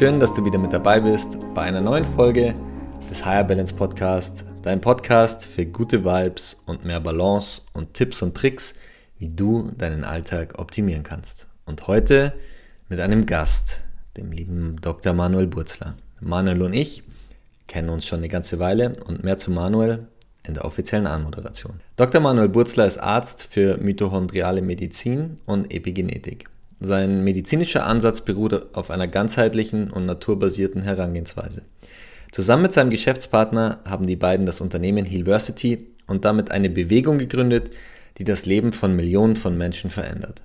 Schön, dass du wieder mit dabei bist bei einer neuen Folge des Higher Balance Podcast, dein Podcast für gute Vibes und mehr Balance und Tipps und Tricks, wie du deinen Alltag optimieren kannst. Und heute mit einem Gast, dem lieben Dr. Manuel Burzler. Manuel und ich kennen uns schon eine ganze Weile und mehr zu Manuel in der offiziellen Anmoderation. Dr. Manuel Burzler ist Arzt für mitochondriale Medizin und Epigenetik. Sein medizinischer Ansatz beruht auf einer ganzheitlichen und naturbasierten Herangehensweise. Zusammen mit seinem Geschäftspartner haben die beiden das Unternehmen Healversity und damit eine Bewegung gegründet, die das Leben von Millionen von Menschen verändert.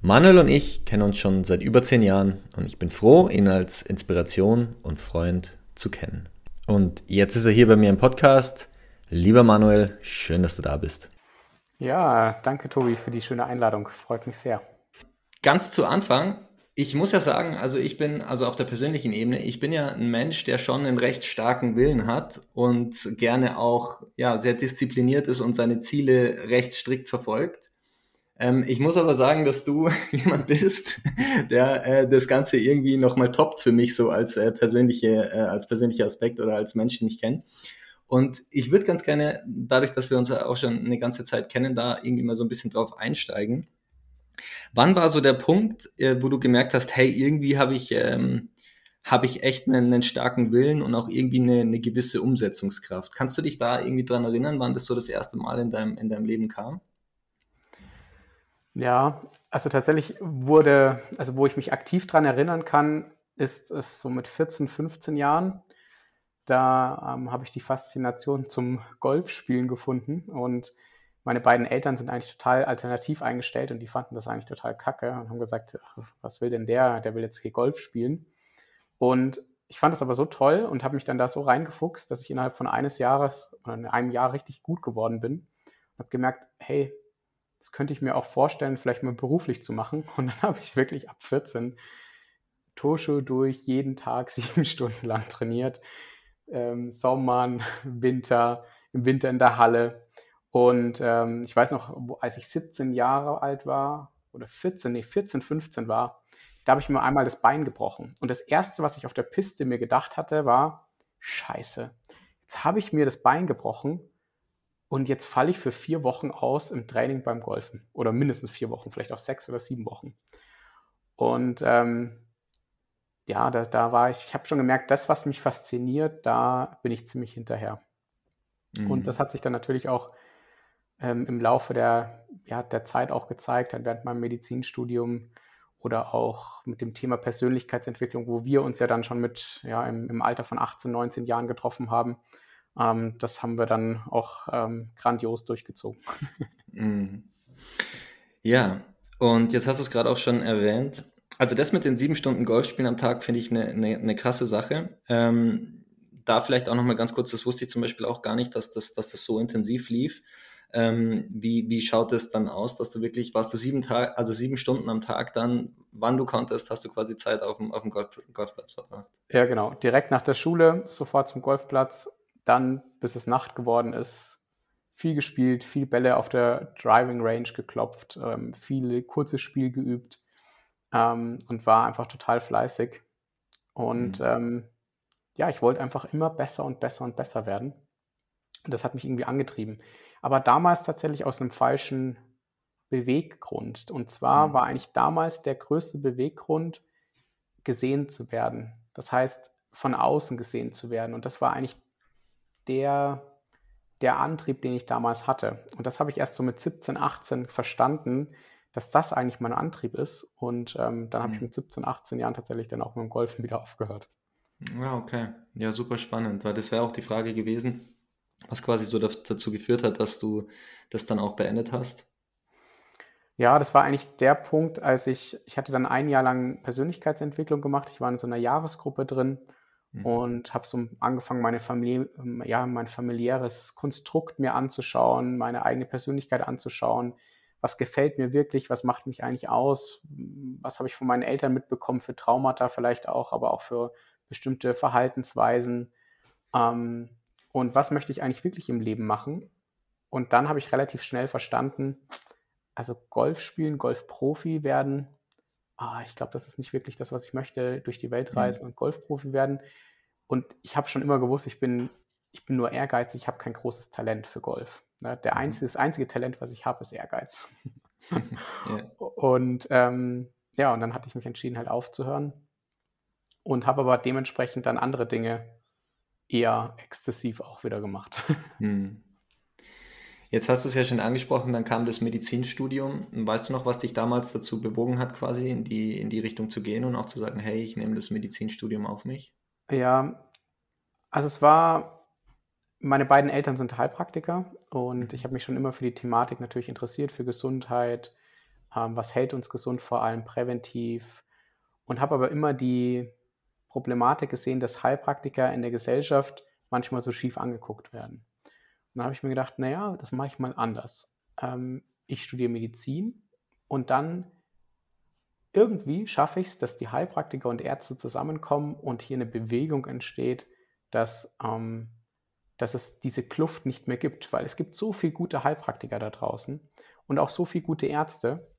Manuel und ich kennen uns schon seit über zehn Jahren und ich bin froh, ihn als Inspiration und Freund zu kennen. Und jetzt ist er hier bei mir im Podcast. Lieber Manuel, schön, dass du da bist. Ja, danke Tobi für die schöne Einladung. Freut mich sehr ganz zu Anfang, ich muss ja sagen, also ich bin, also auf der persönlichen Ebene, ich bin ja ein Mensch, der schon einen recht starken Willen hat und gerne auch ja, sehr diszipliniert ist und seine Ziele recht strikt verfolgt. Ähm, ich muss aber sagen, dass du jemand bist, der äh, das Ganze irgendwie nochmal toppt für mich so als äh, persönliche, äh, als persönlicher Aspekt oder als Mensch, den ich kenne. Und ich würde ganz gerne, dadurch, dass wir uns ja auch schon eine ganze Zeit kennen, da irgendwie mal so ein bisschen drauf einsteigen. Wann war so der Punkt, äh, wo du gemerkt hast, hey, irgendwie habe ich, ähm, hab ich echt einen, einen, starken Willen und auch irgendwie eine, eine, gewisse Umsetzungskraft? Kannst du dich da irgendwie dran erinnern, wann das so das erste Mal in deinem, in deinem Leben kam? Ja, also tatsächlich wurde, also wo ich mich aktiv dran erinnern kann, ist es so mit 14, 15 Jahren. Da ähm, habe ich die Faszination zum Golfspielen gefunden und meine beiden Eltern sind eigentlich total alternativ eingestellt und die fanden das eigentlich total kacke und haben gesagt, was will denn der? Der will jetzt hier Golf spielen. Und ich fand das aber so toll und habe mich dann da so reingefuchst, dass ich innerhalb von eines Jahres oder in einem Jahr richtig gut geworden bin und habe gemerkt, hey, das könnte ich mir auch vorstellen, vielleicht mal beruflich zu machen. Und dann habe ich wirklich ab 14 Tosho durch jeden Tag sieben Stunden lang trainiert. Ähm, Sommer, Winter, im Winter in der Halle, und ähm, ich weiß noch, als ich 17 Jahre alt war, oder 14, nee, 14, 15 war, da habe ich mir einmal das Bein gebrochen. Und das Erste, was ich auf der Piste mir gedacht hatte, war, scheiße, jetzt habe ich mir das Bein gebrochen und jetzt falle ich für vier Wochen aus im Training beim Golfen. Oder mindestens vier Wochen, vielleicht auch sechs oder sieben Wochen. Und ähm, ja, da, da war ich, ich habe schon gemerkt, das, was mich fasziniert, da bin ich ziemlich hinterher. Mhm. Und das hat sich dann natürlich auch ähm, im Laufe der, ja, der Zeit auch gezeigt hat, während meinem Medizinstudium oder auch mit dem Thema Persönlichkeitsentwicklung, wo wir uns ja dann schon mit, ja, im, im Alter von 18, 19 Jahren getroffen haben. Ähm, das haben wir dann auch ähm, grandios durchgezogen. Mhm. Ja, und jetzt hast du es gerade auch schon erwähnt. Also das mit den sieben Stunden Golfspielen am Tag finde ich eine, eine, eine krasse Sache. Ähm, da vielleicht auch nochmal ganz kurz, das wusste ich zum Beispiel auch gar nicht, dass das, dass das so intensiv lief. Ähm, wie, wie schaut es dann aus, dass du wirklich, warst du sieben Tage, also sieben Stunden am Tag dann, wann du konntest, hast du quasi Zeit auf dem, auf dem Golf, Golfplatz verbracht? Ja, genau. Direkt nach der Schule, sofort zum Golfplatz, dann, bis es Nacht geworden ist, viel gespielt, viel Bälle auf der Driving Range geklopft, ähm, viele kurzes Spiel geübt ähm, und war einfach total fleißig. Und mhm. ähm, ja, ich wollte einfach immer besser und besser und besser werden. Und das hat mich irgendwie angetrieben aber damals tatsächlich aus einem falschen Beweggrund. Und zwar mhm. war eigentlich damals der größte Beweggrund, gesehen zu werden. Das heißt, von außen gesehen zu werden. Und das war eigentlich der, der Antrieb, den ich damals hatte. Und das habe ich erst so mit 17, 18 verstanden, dass das eigentlich mein Antrieb ist. Und ähm, dann habe ich mhm. mit 17, 18 Jahren tatsächlich dann auch mit dem Golfen wieder aufgehört. Ja, okay. Ja, super spannend, weil das wäre auch die Frage gewesen, was quasi so dazu geführt hat, dass du das dann auch beendet hast? Ja, das war eigentlich der Punkt, als ich, ich hatte dann ein Jahr lang Persönlichkeitsentwicklung gemacht. Ich war in so einer Jahresgruppe drin mhm. und habe so angefangen, meine Familie, ja, mein familiäres Konstrukt mir anzuschauen, meine eigene Persönlichkeit anzuschauen. Was gefällt mir wirklich? Was macht mich eigentlich aus? Was habe ich von meinen Eltern mitbekommen für Traumata vielleicht auch, aber auch für bestimmte Verhaltensweisen? Ähm, und was möchte ich eigentlich wirklich im Leben machen? Und dann habe ich relativ schnell verstanden, also Golf spielen, Golfprofi werden, ah, ich glaube, das ist nicht wirklich das, was ich möchte, durch die Welt mhm. reisen mhm. und Golfprofi werden. Und ich habe schon immer gewusst, ich bin, ich bin nur ehrgeizig, ich habe kein großes Talent für Golf. Ne? Der mhm. einzige, das einzige Talent, was ich habe, ist Ehrgeiz. ja. Und ähm, ja, und dann hatte ich mich entschieden, halt aufzuhören und habe aber dementsprechend dann andere Dinge eher exzessiv auch wieder gemacht. Hm. Jetzt hast du es ja schon angesprochen, dann kam das Medizinstudium. Weißt du noch, was dich damals dazu bewogen hat, quasi in die, in die Richtung zu gehen und auch zu sagen, hey, ich nehme das Medizinstudium auf mich? Ja, also es war, meine beiden Eltern sind Heilpraktiker und ich habe mich schon immer für die Thematik natürlich interessiert, für Gesundheit, ähm, was hält uns gesund, vor allem präventiv und habe aber immer die Problematik gesehen, dass Heilpraktiker in der Gesellschaft manchmal so schief angeguckt werden dann habe ich mir gedacht, naja, das mache ich mal anders. Ähm, ich studiere Medizin und dann irgendwie schaffe ich es, dass die Heilpraktiker und Ärzte zusammenkommen und hier eine Bewegung entsteht, dass, ähm, dass es diese Kluft nicht mehr gibt, weil es gibt so viele gute Heilpraktiker da draußen und auch so viele gute Ärzte.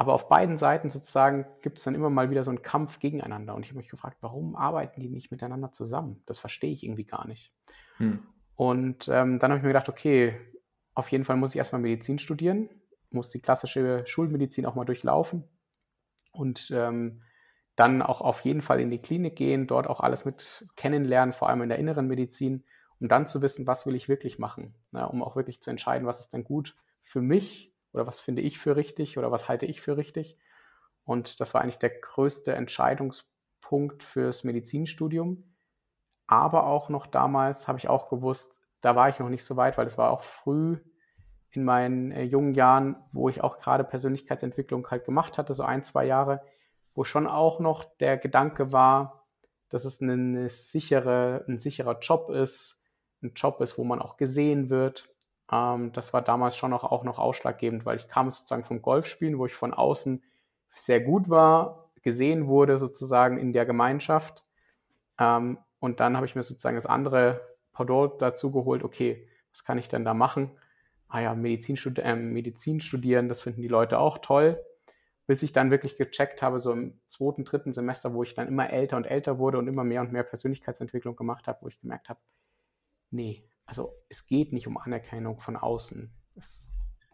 Aber auf beiden Seiten sozusagen gibt es dann immer mal wieder so einen Kampf gegeneinander. Und ich habe mich gefragt, warum arbeiten die nicht miteinander zusammen? Das verstehe ich irgendwie gar nicht. Hm. Und ähm, dann habe ich mir gedacht, okay, auf jeden Fall muss ich erstmal Medizin studieren, muss die klassische Schulmedizin auch mal durchlaufen und ähm, dann auch auf jeden Fall in die Klinik gehen, dort auch alles mit kennenlernen, vor allem in der inneren Medizin, um dann zu wissen, was will ich wirklich machen, ne, um auch wirklich zu entscheiden, was ist denn gut für mich oder was finde ich für richtig oder was halte ich für richtig. Und das war eigentlich der größte Entscheidungspunkt fürs Medizinstudium aber auch noch damals habe ich auch gewusst, da war ich noch nicht so weit, weil es war auch früh in meinen äh, jungen Jahren, wo ich auch gerade Persönlichkeitsentwicklung halt gemacht hatte, so ein, zwei Jahre, wo schon auch noch der Gedanke war, dass es eine, eine sichere, ein sicherer Job ist, ein Job ist, wo man auch gesehen wird. Ähm, das war damals schon auch, auch noch ausschlaggebend, weil ich kam sozusagen vom Golfspielen, wo ich von außen sehr gut war, gesehen wurde sozusagen in der Gemeinschaft. Ähm, und dann habe ich mir sozusagen das andere Pendant dazu geholt, okay, was kann ich denn da machen? Ah ja, Medizin, studi äh, Medizin studieren, das finden die Leute auch toll. Bis ich dann wirklich gecheckt habe, so im zweiten, dritten Semester, wo ich dann immer älter und älter wurde und immer mehr und mehr Persönlichkeitsentwicklung gemacht habe, wo ich gemerkt habe, nee, also es geht nicht um Anerkennung von außen. Es,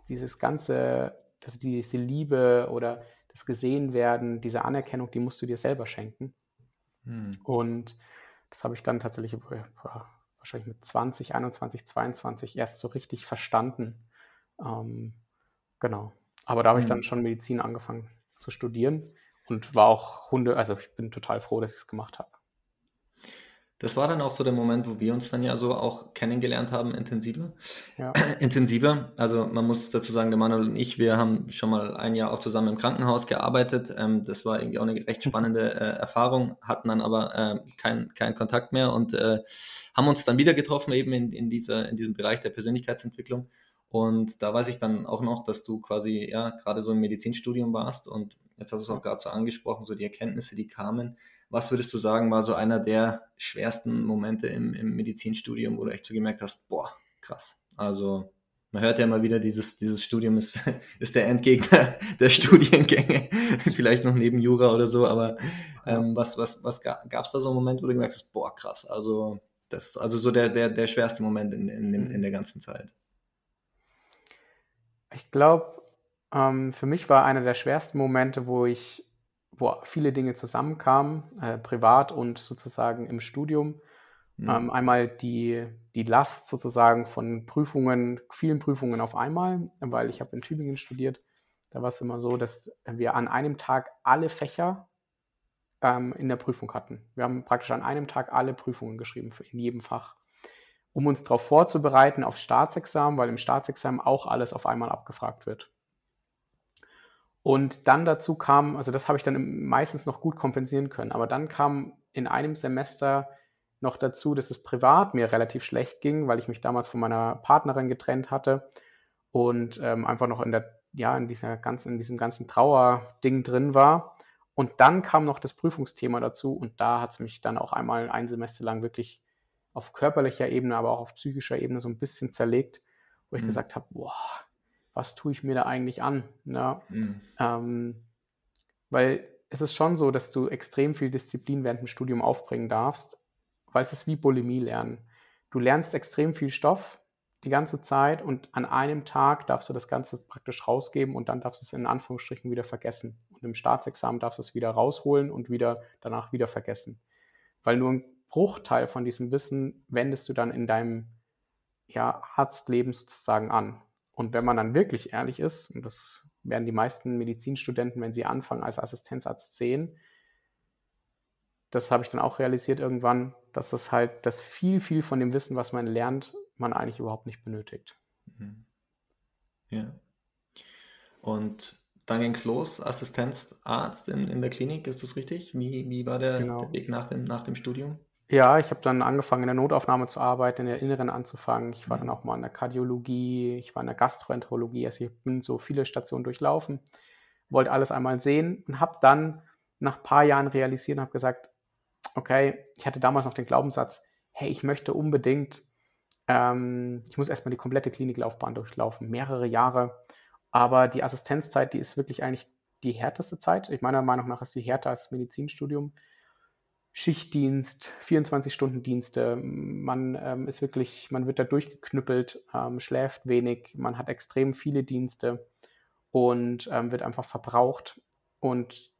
dieses ganze, also diese Liebe oder das Gesehenwerden, diese Anerkennung, die musst du dir selber schenken. Hm. Und das habe ich dann tatsächlich wahrscheinlich mit 20, 21, 22 erst so richtig verstanden. Ähm, genau. Aber da habe ich dann schon Medizin angefangen zu studieren und war auch Hunde, also ich bin total froh, dass ich es gemacht habe. Das war dann auch so der Moment, wo wir uns dann ja so auch kennengelernt haben, intensiver. Ja. intensiver. Also man muss dazu sagen, der Manuel und ich, wir haben schon mal ein Jahr auch zusammen im Krankenhaus gearbeitet. Ähm, das war irgendwie auch eine recht spannende äh, Erfahrung, hatten dann aber äh, keinen kein Kontakt mehr und äh, haben uns dann wieder getroffen, eben in, in, dieser, in diesem Bereich der Persönlichkeitsentwicklung. Und da weiß ich dann auch noch, dass du quasi ja gerade so im Medizinstudium warst und jetzt hast du es auch gerade so angesprochen, so die Erkenntnisse, die kamen was würdest du sagen, war so einer der schwersten Momente im, im Medizinstudium, wo du echt so gemerkt hast, boah, krass. Also man hört ja immer wieder, dieses, dieses Studium ist, ist der Endgegner der Studiengänge, vielleicht noch neben Jura oder so, aber ähm, was, was, was gab es da so einen Moment, wo du gemerkt hast, boah, krass, also das ist also so der, der, der schwerste Moment in, in, in der ganzen Zeit. Ich glaube, ähm, für mich war einer der schwersten Momente, wo ich wo viele Dinge zusammenkamen, äh, privat und sozusagen im Studium. Mhm. Ähm, einmal die, die Last sozusagen von Prüfungen, vielen Prüfungen auf einmal, weil ich habe in Tübingen studiert. Da war es immer so, dass wir an einem Tag alle Fächer ähm, in der Prüfung hatten. Wir haben praktisch an einem Tag alle Prüfungen geschrieben, in jedem Fach, um uns darauf vorzubereiten auf Staatsexamen, weil im Staatsexamen auch alles auf einmal abgefragt wird. Und dann dazu kam, also das habe ich dann meistens noch gut kompensieren können, aber dann kam in einem Semester noch dazu, dass es privat mir relativ schlecht ging, weil ich mich damals von meiner Partnerin getrennt hatte und ähm, einfach noch in der, ja, in dieser ganzen, in diesem ganzen Trauerding drin war. Und dann kam noch das Prüfungsthema dazu und da hat es mich dann auch einmal ein Semester lang wirklich auf körperlicher Ebene, aber auch auf psychischer Ebene so ein bisschen zerlegt, wo ich mhm. gesagt habe, boah, was tue ich mir da eigentlich an? Ne? Mhm. Ähm, weil es ist schon so, dass du extrem viel Disziplin während dem Studium aufbringen darfst, weil es ist wie Bulimie lernen. Du lernst extrem viel Stoff die ganze Zeit und an einem Tag darfst du das Ganze praktisch rausgeben und dann darfst du es in Anführungsstrichen wieder vergessen. Und im Staatsexamen darfst du es wieder rausholen und wieder danach wieder vergessen. Weil nur ein Bruchteil von diesem Wissen wendest du dann in deinem ja, Arztleben sozusagen an. Und wenn man dann wirklich ehrlich ist, und das werden die meisten Medizinstudenten, wenn sie anfangen als Assistenzarzt sehen, das habe ich dann auch realisiert irgendwann, dass das halt, das viel, viel von dem Wissen, was man lernt, man eigentlich überhaupt nicht benötigt. Mhm. Ja. Und dann ging es los, Assistenzarzt in, in der Klinik, ist das richtig? Wie, wie war der, genau. der Weg nach dem, nach dem Studium? Ja, ich habe dann angefangen, in der Notaufnahme zu arbeiten, in der Inneren anzufangen. Ich war dann mhm. auch mal in der Kardiologie, ich war in der Gastroenterologie. Also ich bin so viele Stationen durchlaufen, wollte alles einmal sehen und habe dann nach ein paar Jahren realisiert und habe gesagt, okay, ich hatte damals noch den Glaubenssatz, hey, ich möchte unbedingt, ähm, ich muss erstmal die komplette Kliniklaufbahn durchlaufen, mehrere Jahre. Aber die Assistenzzeit, die ist wirklich eigentlich die härteste Zeit. Ich meiner Meinung nach ist sie härter als das Medizinstudium. Schichtdienst, 24-Stunden-Dienste. Man ähm, ist wirklich, man wird da durchgeknüppelt, ähm, schläft wenig, man hat extrem viele Dienste und ähm, wird einfach verbraucht. Und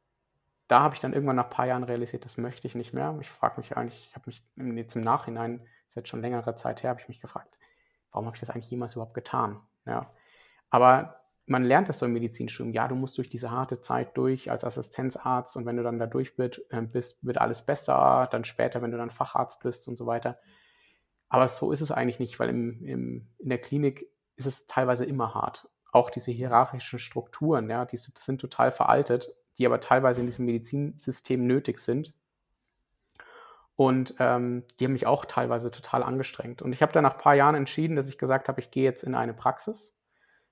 da habe ich dann irgendwann nach ein paar Jahren realisiert, das möchte ich nicht mehr. Ich frage mich eigentlich, ich habe mich jetzt im Nachhinein, ist jetzt schon längere Zeit her, habe ich mich gefragt, warum habe ich das eigentlich jemals überhaupt getan? Ja. Aber man lernt das so im Medizinstudium. Ja, du musst durch diese harte Zeit durch als Assistenzarzt und wenn du dann da durch äh, bist, wird alles besser. Dann später, wenn du dann Facharzt bist und so weiter. Aber so ist es eigentlich nicht, weil im, im, in der Klinik ist es teilweise immer hart. Auch diese hierarchischen Strukturen, ja, die sind total veraltet, die aber teilweise in diesem Medizinsystem nötig sind. Und ähm, die haben mich auch teilweise total angestrengt. Und ich habe dann nach ein paar Jahren entschieden, dass ich gesagt habe, ich gehe jetzt in eine Praxis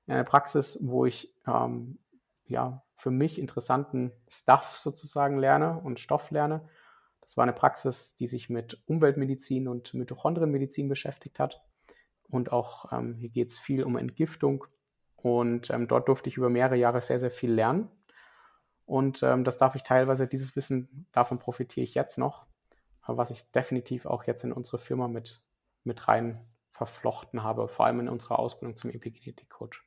einer Praxis, wo ich ähm, ja, für mich interessanten Stuff sozusagen lerne und Stoff lerne. Das war eine Praxis, die sich mit Umweltmedizin und Mitochondrienmedizin beschäftigt hat. Und auch ähm, hier geht es viel um Entgiftung. Und ähm, dort durfte ich über mehrere Jahre sehr, sehr viel lernen. Und ähm, das darf ich teilweise, dieses Wissen, davon profitiere ich jetzt noch, was ich definitiv auch jetzt in unsere Firma mit, mit rein verflochten habe, vor allem in unserer Ausbildung zum Epigenetik-Coach.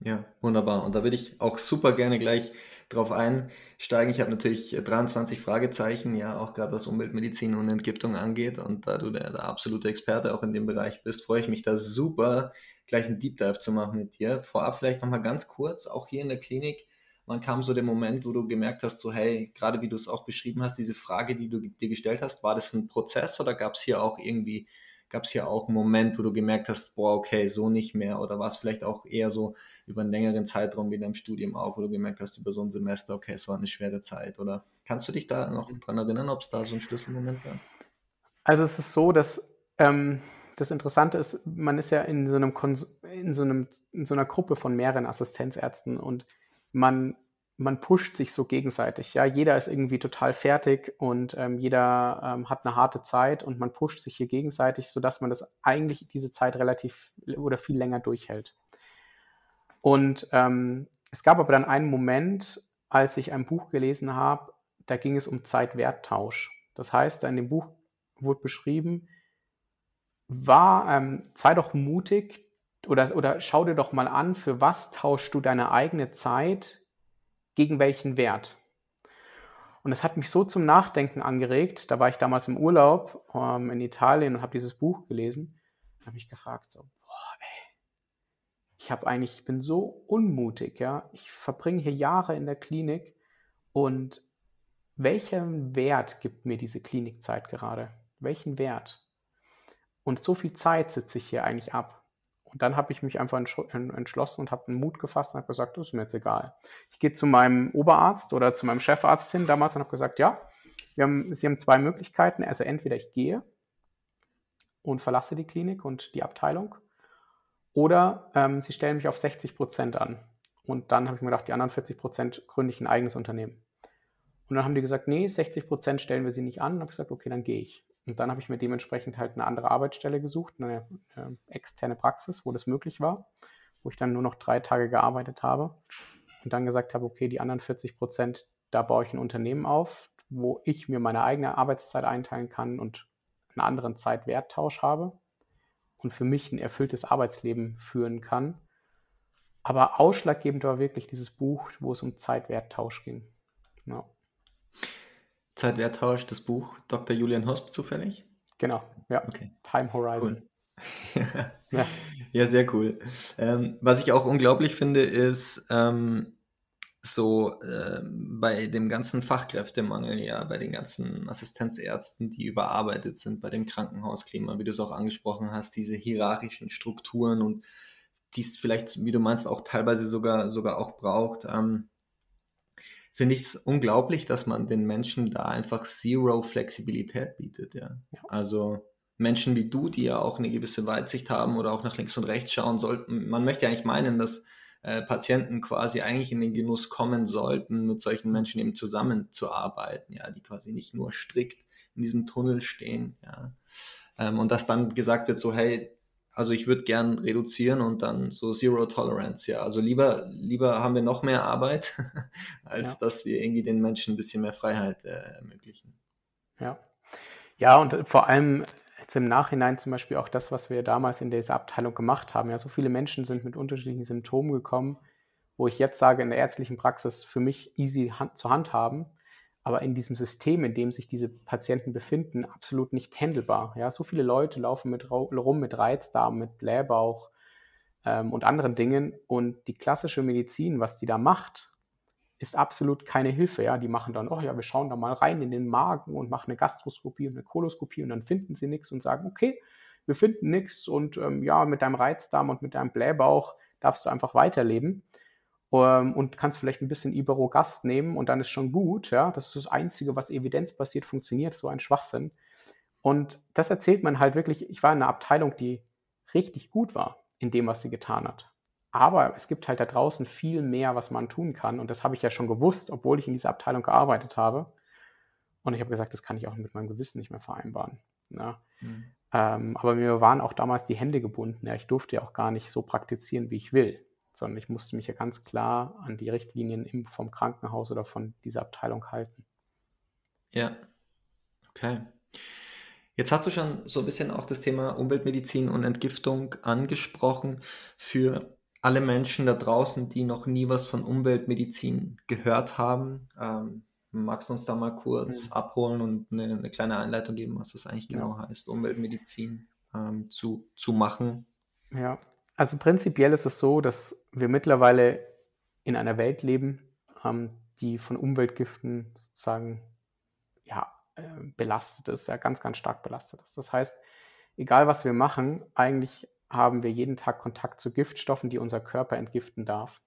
Ja, wunderbar. Und da würde ich auch super gerne gleich drauf einsteigen. Ich habe natürlich 23 Fragezeichen, ja, auch gerade was Umweltmedizin und Entgiftung angeht. Und da du der, der absolute Experte auch in dem Bereich bist, freue ich mich da super, gleich einen Deep Dive zu machen mit dir. Vorab vielleicht nochmal ganz kurz, auch hier in der Klinik, wann kam so der Moment, wo du gemerkt hast, so hey, gerade wie du es auch beschrieben hast, diese Frage, die du dir gestellt hast, war das ein Prozess oder gab es hier auch irgendwie Gab es hier auch einen Moment, wo du gemerkt hast, boah, okay, so nicht mehr? Oder war es vielleicht auch eher so über einen längeren Zeitraum wie in deinem Studium auch, wo du gemerkt hast, über so ein Semester, okay, es war eine schwere Zeit? Oder kannst du dich da noch dran erinnern, ob es da so einen Schlüsselmoment gab? Also es ist so, dass ähm, das Interessante ist, man ist ja in so, einem in, so einem, in so einer Gruppe von mehreren Assistenzärzten und man man pusht sich so gegenseitig. Ja, jeder ist irgendwie total fertig und ähm, jeder ähm, hat eine harte Zeit und man pusht sich hier gegenseitig, sodass man das eigentlich diese Zeit relativ oder viel länger durchhält. Und ähm, es gab aber dann einen Moment, als ich ein Buch gelesen habe, da ging es um Zeitwerttausch. Das heißt, in dem Buch wurde beschrieben, war, ähm, sei doch mutig oder, oder schau dir doch mal an, für was tauschst du deine eigene Zeit gegen welchen Wert. Und das hat mich so zum Nachdenken angeregt. Da war ich damals im Urlaub ähm, in Italien und habe dieses Buch gelesen. Da habe ich gefragt, so, boah, ey, ich habe eigentlich, ich bin so unmutig, ja. Ich verbringe hier Jahre in der Klinik und welchen Wert gibt mir diese Klinikzeit gerade? Welchen Wert? Und so viel Zeit sitze ich hier eigentlich ab. Und dann habe ich mich einfach entschlossen und habe einen Mut gefasst und habe gesagt, das ist mir jetzt egal. Ich gehe zu meinem Oberarzt oder zu meinem Chefarzt hin damals und habe gesagt, ja, haben, Sie haben zwei Möglichkeiten. Also entweder ich gehe und verlasse die Klinik und die Abteilung oder ähm, Sie stellen mich auf 60 Prozent an. Und dann habe ich mir gedacht, die anderen 40 Prozent gründe ich ein eigenes Unternehmen. Und dann haben die gesagt, nee, 60 Prozent stellen wir Sie nicht an. Und habe gesagt, okay, dann gehe ich. Und dann habe ich mir dementsprechend halt eine andere Arbeitsstelle gesucht, eine, eine, externe Praxis, wo das möglich war, wo ich dann nur noch drei Tage gearbeitet habe und dann gesagt habe, okay, die anderen 40 Prozent, da baue ich ein Unternehmen auf, wo ich mir meine eigene Arbeitszeit einteilen kann und einen anderen Zeitwerttausch habe und für mich ein erfülltes Arbeitsleben führen kann. Aber ausschlaggebend war wirklich dieses Buch, wo es um Zeitwerttausch ging. Zeitwerttausch, das Buch Dr. Julian Hosp zufällig? Genau, ja. Okay. Time Horizon. Cool. ja. ja. sehr cool. Ähm, was ich auch unglaublich finde, ist ähm, so äh, bei dem ganzen Fachkräftemangel, ja, bei den ganzen Assistenzärzten, die überarbeitet sind, bei dem Krankenhausklima, wie du es auch angesprochen hast, diese hierarchischen Strukturen und die es vielleicht, wie du meinst, auch teilweise sogar, sogar auch braucht. Ähm, finde ich es unglaublich, dass man den Menschen da einfach Zero Flexibilität bietet. Ja. ja. Also Menschen wie du, die ja auch eine gewisse Weitsicht haben oder auch nach links und rechts schauen sollten. Man möchte ja eigentlich meinen, dass äh, Patienten quasi eigentlich in den Genuss kommen sollten, mit solchen Menschen eben zusammenzuarbeiten, ja, die quasi nicht nur strikt in diesem Tunnel stehen, ja. Ähm, und dass dann gesagt wird, so, hey, also ich würde gern reduzieren und dann so Zero Tolerance, ja. Also lieber, lieber haben wir noch mehr Arbeit, als ja. dass wir irgendwie den Menschen ein bisschen mehr Freiheit äh, ermöglichen. Ja. Ja, und vor allem jetzt im Nachhinein zum Beispiel auch das, was wir damals in dieser Abteilung gemacht haben. Ja, so viele Menschen sind mit unterschiedlichen Symptomen gekommen, wo ich jetzt sage, in der ärztlichen Praxis für mich easy hand, zu handhaben aber in diesem System, in dem sich diese Patienten befinden, absolut nicht handelbar. Ja, so viele Leute laufen mit, rum mit Reizdarm, mit Blähbauch ähm, und anderen Dingen und die klassische Medizin, was die da macht, ist absolut keine Hilfe. Ja, die machen dann, oh ja, wir schauen da mal rein in den Magen und machen eine Gastroskopie und eine Koloskopie und dann finden sie nichts und sagen, okay, wir finden nichts und ähm, ja, mit deinem Reizdarm und mit deinem Blähbauch darfst du einfach weiterleben ähm, und kannst vielleicht ein bisschen Iberogast nehmen und dann ist schon gut. Ja? Das ist das Einzige, was evidenzbasiert funktioniert, so ein Schwachsinn. Und das erzählt man halt wirklich. Ich war in einer Abteilung, die richtig gut war in dem, was sie getan hat. Aber es gibt halt da draußen viel mehr, was man tun kann. Und das habe ich ja schon gewusst, obwohl ich in dieser Abteilung gearbeitet habe. Und ich habe gesagt, das kann ich auch mit meinem Gewissen nicht mehr vereinbaren. Ja. Mhm. Ähm, aber mir waren auch damals die Hände gebunden. Ja. Ich durfte ja auch gar nicht so praktizieren, wie ich will sondern ich musste mich ja ganz klar an die Richtlinien vom Krankenhaus oder von dieser Abteilung halten. Ja, okay. Jetzt hast du schon so ein bisschen auch das Thema Umweltmedizin und Entgiftung angesprochen. Für alle Menschen da draußen, die noch nie was von Umweltmedizin gehört haben, ähm, magst du uns da mal kurz mhm. abholen und eine, eine, kleine Einleitung geben, was das eigentlich genau ja. heißt, Umweltmedizin ähm, zu, zu machen? Ja, also prinzipiell ist es so, dass wir mittlerweile in einer Welt leben, ähm, die von Umweltgiften sozusagen ja, äh, belastet ist, ja, ganz, ganz stark belastet ist. Das heißt, egal was wir machen, eigentlich haben wir jeden Tag Kontakt zu Giftstoffen, die unser Körper entgiften darf.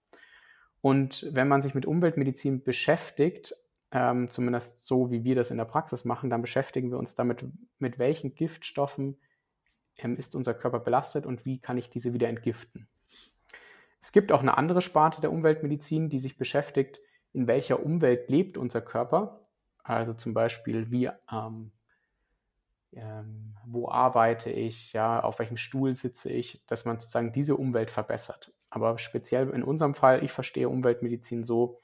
Und wenn man sich mit Umweltmedizin beschäftigt, ähm, zumindest so wie wir das in der Praxis machen, dann beschäftigen wir uns damit, mit welchen Giftstoffen ähm, ist unser Körper belastet und wie kann ich diese wieder entgiften. Es gibt auch eine andere Sparte der Umweltmedizin, die sich beschäftigt, in welcher Umwelt lebt unser Körper. Also zum Beispiel, wie, ähm, ähm, wo arbeite ich, ja, auf welchem Stuhl sitze ich, dass man sozusagen diese Umwelt verbessert. Aber speziell in unserem Fall, ich verstehe Umweltmedizin so,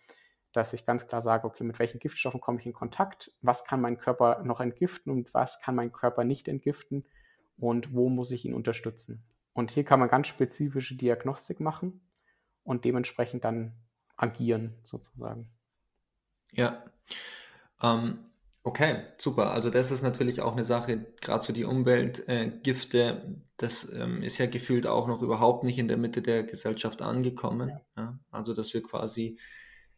dass ich ganz klar sage, okay, mit welchen Giftstoffen komme ich in Kontakt, was kann mein Körper noch entgiften und was kann mein Körper nicht entgiften und wo muss ich ihn unterstützen. Und hier kann man ganz spezifische Diagnostik machen und dementsprechend dann agieren sozusagen. Ja. Ähm, okay, super. Also das ist natürlich auch eine Sache, gerade so die Umweltgifte, äh, das ähm, ist ja gefühlt auch noch überhaupt nicht in der Mitte der Gesellschaft angekommen. Ja. Ja? Also dass wir quasi,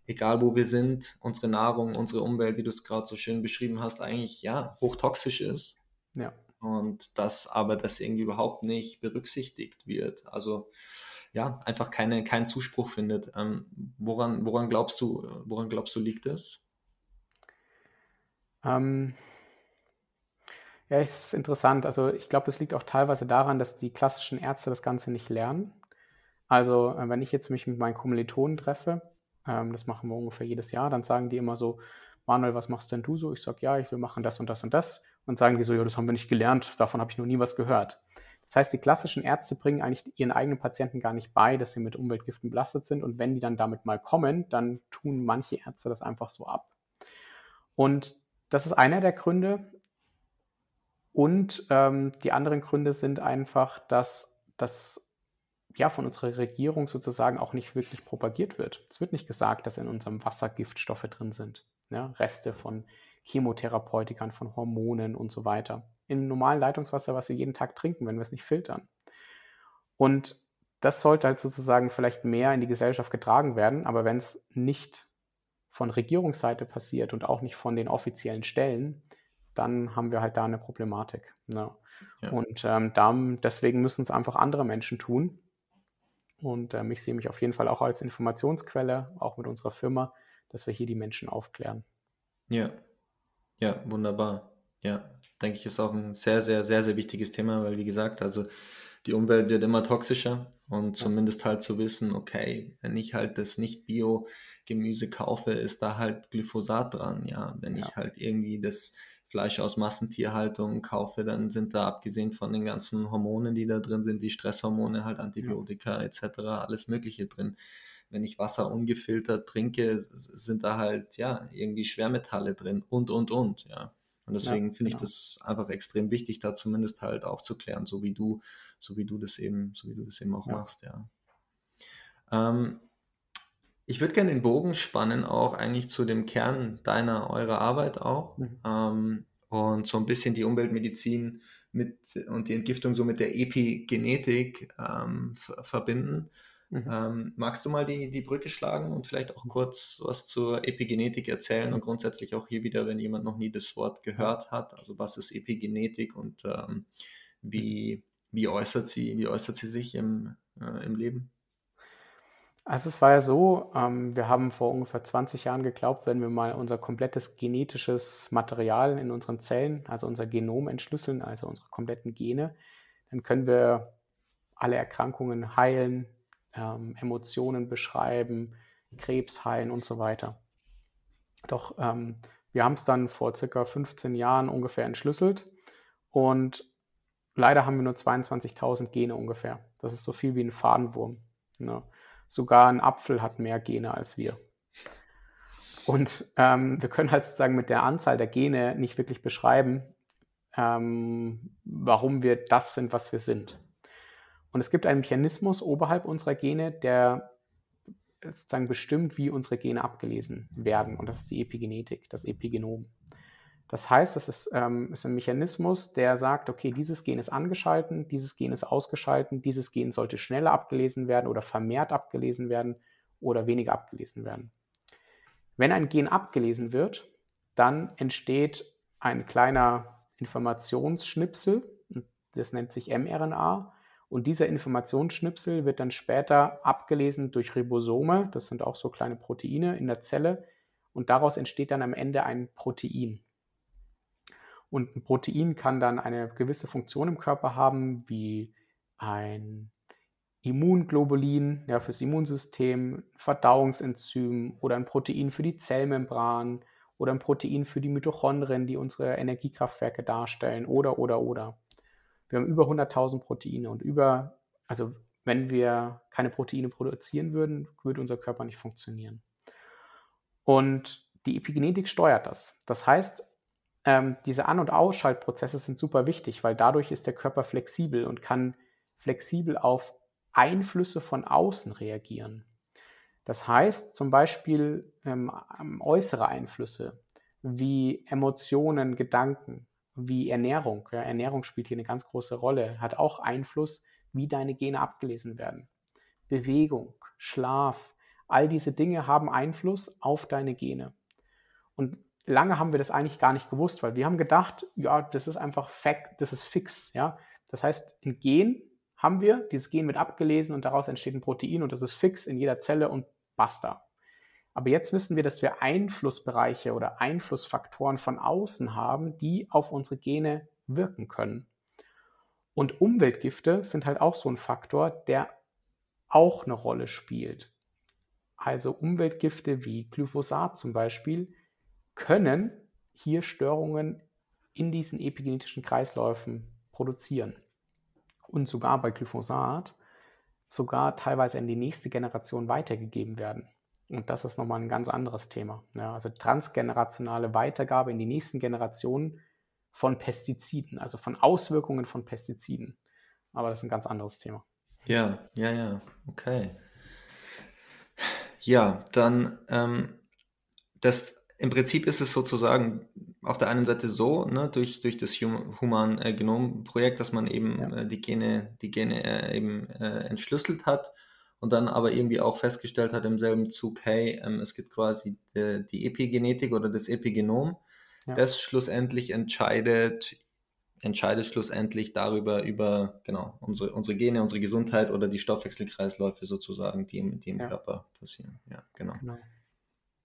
egal wo wir sind, unsere Nahrung, unsere Umwelt, wie du es gerade so schön beschrieben hast, eigentlich ja hochtoxisch ist. Ja. Und dass aber das irgendwie überhaupt nicht berücksichtigt wird. Also ja, einfach keine, keinen Zuspruch findet. Ähm, woran, woran glaubst du, woran glaubst du, liegt das? Ähm, ja, es ist interessant. Also ich glaube, das liegt auch teilweise daran, dass die klassischen Ärzte das Ganze nicht lernen. Also äh, wenn ich jetzt mich mit meinen Kommilitonen treffe, ähm, das machen wir ungefähr jedes Jahr, dann sagen die immer so, Manuel, was machst denn du so? Ich sage, ja, ich will machen das und das und das. Und sagen die so, ja, das haben wir nicht gelernt, davon habe ich noch nie was gehört. Das heißt, die klassischen Ärzte bringen eigentlich ihren eigenen Patienten gar nicht bei, dass sie mit Umweltgiften belastet sind. Und wenn die dann damit mal kommen, dann tun manche Ärzte das einfach so ab. Und das ist einer der Gründe. Und ähm, die anderen Gründe sind einfach, dass das ja von unserer Regierung sozusagen auch nicht wirklich propagiert wird. Es wird nicht gesagt, dass in unserem Wasser Giftstoffe drin sind. Ja, Reste von Chemotherapeutikern, von Hormonen und so weiter im normalen Leitungswasser, was wir jeden Tag trinken, wenn wir es nicht filtern. Und das sollte halt sozusagen vielleicht mehr in die Gesellschaft getragen werden, aber wenn es nicht von Regierungsseite passiert und auch nicht von den offiziellen Stellen, dann haben wir halt da eine Problematik. Ne? Ja. Und ähm, da, deswegen müssen es einfach andere Menschen tun. Und ähm, ich sehe mich auf jeden Fall auch als Informationsquelle, auch mit unserer Firma, dass wir hier die Menschen aufklären. Ja, ja, wunderbar. Ja, denke ich, ist auch ein sehr, sehr, sehr, sehr wichtiges Thema, weil wie gesagt, also die Umwelt wird immer toxischer und zumindest halt zu wissen, okay, wenn ich halt das nicht Bio-Gemüse kaufe, ist da halt Glyphosat dran, ja. Wenn ja. ich halt irgendwie das Fleisch aus Massentierhaltung kaufe, dann sind da abgesehen von den ganzen Hormonen, die da drin sind, die Stresshormone, halt Antibiotika ja. etc., alles Mögliche drin. Wenn ich Wasser ungefiltert trinke, sind da halt ja irgendwie Schwermetalle drin und und und, ja. Und deswegen ja, finde genau. ich das einfach extrem wichtig, da zumindest halt aufzuklären, so wie du, so wie du das eben, so wie du das eben auch ja. machst, ja. Ähm, ich würde gerne den Bogen spannen, auch eigentlich zu dem Kern deiner, eurer Arbeit auch. Mhm. Ähm, und so ein bisschen die Umweltmedizin mit und die Entgiftung so mit der Epigenetik ähm, verbinden. Mhm. Ähm, magst du mal die, die Brücke schlagen und vielleicht auch kurz was zur Epigenetik erzählen und grundsätzlich auch hier wieder, wenn jemand noch nie das Wort gehört hat, also was ist Epigenetik und ähm, wie, wie, äußert sie, wie äußert sie sich im, äh, im Leben? Also es war ja so, ähm, wir haben vor ungefähr 20 Jahren geglaubt, wenn wir mal unser komplettes genetisches Material in unseren Zellen, also unser Genom entschlüsseln, also unsere kompletten Gene, dann können wir alle Erkrankungen heilen, ähm, Emotionen beschreiben, Krebs heilen und so weiter. Doch ähm, wir haben es dann vor circa 15 Jahren ungefähr entschlüsselt und leider haben wir nur 22.000 Gene ungefähr. Das ist so viel wie ein Fadenwurm. Ne? Sogar ein Apfel hat mehr Gene als wir. Und ähm, wir können halt sozusagen mit der Anzahl der Gene nicht wirklich beschreiben, ähm, warum wir das sind, was wir sind. Und es gibt einen Mechanismus oberhalb unserer Gene, der sozusagen bestimmt, wie unsere Gene abgelesen werden. Und das ist die Epigenetik, das Epigenom. Das heißt, das ist, ähm, ist ein Mechanismus, der sagt, okay, dieses Gen ist angeschalten, dieses Gen ist ausgeschalten, dieses Gen sollte schneller abgelesen werden oder vermehrt abgelesen werden oder weniger abgelesen werden. Wenn ein Gen abgelesen wird, dann entsteht ein kleiner Informationsschnipsel, das nennt sich mRNA, und dieser Informationsschnipsel wird dann später abgelesen durch Ribosome, das sind auch so kleine Proteine in der Zelle, und daraus entsteht dann am Ende ein Protein. Und ein Protein kann dann eine gewisse Funktion im Körper haben, wie ein Immunglobulin ja, fürs Immunsystem, Verdauungsenzym oder ein Protein für die Zellmembran oder ein Protein für die Mitochondrien, die unsere Energiekraftwerke darstellen oder, oder, oder. Wir haben über 100.000 Proteine und über, also wenn wir keine Proteine produzieren würden, würde unser Körper nicht funktionieren. Und die Epigenetik steuert das. Das heißt, ähm, diese An- und Ausschaltprozesse sind super wichtig, weil dadurch ist der Körper flexibel und kann flexibel auf Einflüsse von außen reagieren. Das heißt zum Beispiel ähm, äußere Einflüsse wie Emotionen, Gedanken, wie Ernährung. Ja, Ernährung spielt hier eine ganz große Rolle, hat auch Einfluss, wie deine Gene abgelesen werden. Bewegung, Schlaf, all diese Dinge haben Einfluss auf deine Gene. Und lange haben wir das eigentlich gar nicht gewusst, weil wir haben gedacht, ja, das ist einfach Fact, das ist fix, ja. Das heißt, ein Gen haben wir, dieses Gen wird abgelesen und daraus entsteht ein Protein und das ist fix in jeder Zelle und basta. Aber jetzt wissen wir, dass wir Einflussbereiche oder Einflussfaktoren von außen haben, die auf unsere Gene wirken können. Und Umweltgifte sind halt auch so ein Faktor, der auch eine Rolle spielt. Also Umweltgifte wie Glyphosat zum Beispiel können hier Störungen in diesen epigenetischen Kreisläufen produzieren. Und sogar bei Glyphosat sogar teilweise in die nächste Generation weitergegeben werden. Und das ist nochmal ein ganz anderes Thema. Ja, also transgenerationale Weitergabe in die nächsten Generationen von Pestiziden, also von Auswirkungen von Pestiziden. Aber das ist ein ganz anderes Thema. Ja, ja, ja, okay. Ja, dann ähm, das im Prinzip ist es sozusagen auf der einen Seite so, ne, durch, durch das Human äh, Genom Projekt, dass man eben ja. äh, die Gene, die Gene äh, eben äh, entschlüsselt hat und dann aber irgendwie auch festgestellt hat im selben Zug, hey, ähm, es gibt quasi die, die, Epigenetik oder das Epigenom, ja. das schlussendlich entscheidet, entscheidet schlussendlich darüber, über genau, unsere, unsere Gene, unsere Gesundheit oder die Stoffwechselkreisläufe sozusagen, die im, die im ja. Körper passieren. Ja, genau. genau.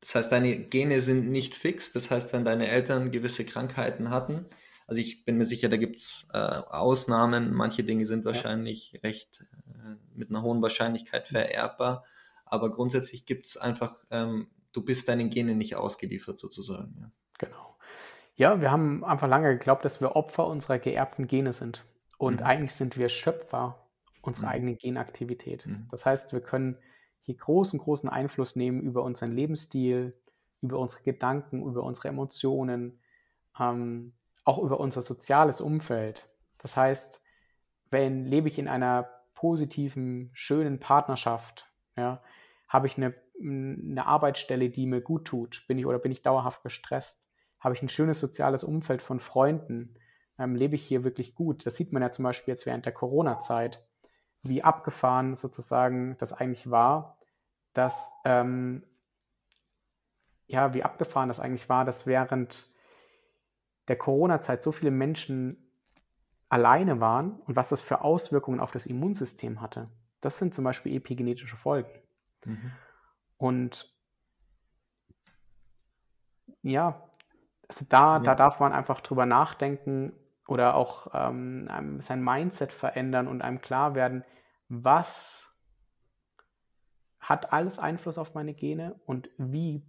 Das heißt, deine Gene sind nicht fix. Das heißt, wenn deine Eltern gewisse Krankheiten hatten, also ich bin mir sicher, da gibt es äh, Ausnahmen. Manche Dinge sind wahrscheinlich ja. recht äh, mit einer hohen Wahrscheinlichkeit vererbbar. Aber grundsätzlich gibt es einfach, ähm, du bist deinen Genen nicht ausgeliefert sozusagen. Ja. Genau. Ja, wir haben einfach lange geglaubt, dass wir Opfer unserer geerbten Gene sind. Und mhm. eigentlich sind wir Schöpfer unserer mhm. eigenen Genaktivität. Mhm. Das heißt, wir können hier großen, großen Einfluss nehmen über unseren Lebensstil, über unsere Gedanken, über unsere Emotionen, ähm, auch über unser soziales Umfeld. Das heißt, wenn lebe ich in einer positiven, schönen Partnerschaft, ja, habe ich eine, eine Arbeitsstelle, die mir gut tut, bin ich oder bin ich dauerhaft gestresst, habe ich ein schönes soziales Umfeld von Freunden, ähm, lebe ich hier wirklich gut. Das sieht man ja zum Beispiel jetzt während der Corona-Zeit, wie abgefahren sozusagen das eigentlich war, dass ähm, ja, wie abgefahren das eigentlich war, dass während der Corona-Zeit so viele Menschen alleine waren und was das für Auswirkungen auf das Immunsystem hatte. Das sind zum Beispiel epigenetische Folgen. Mhm. Und ja, also da, ja. da darf man einfach drüber nachdenken oder auch ähm, sein Mindset verändern und einem klar werden, was hat alles Einfluss auf meine Gene und wie,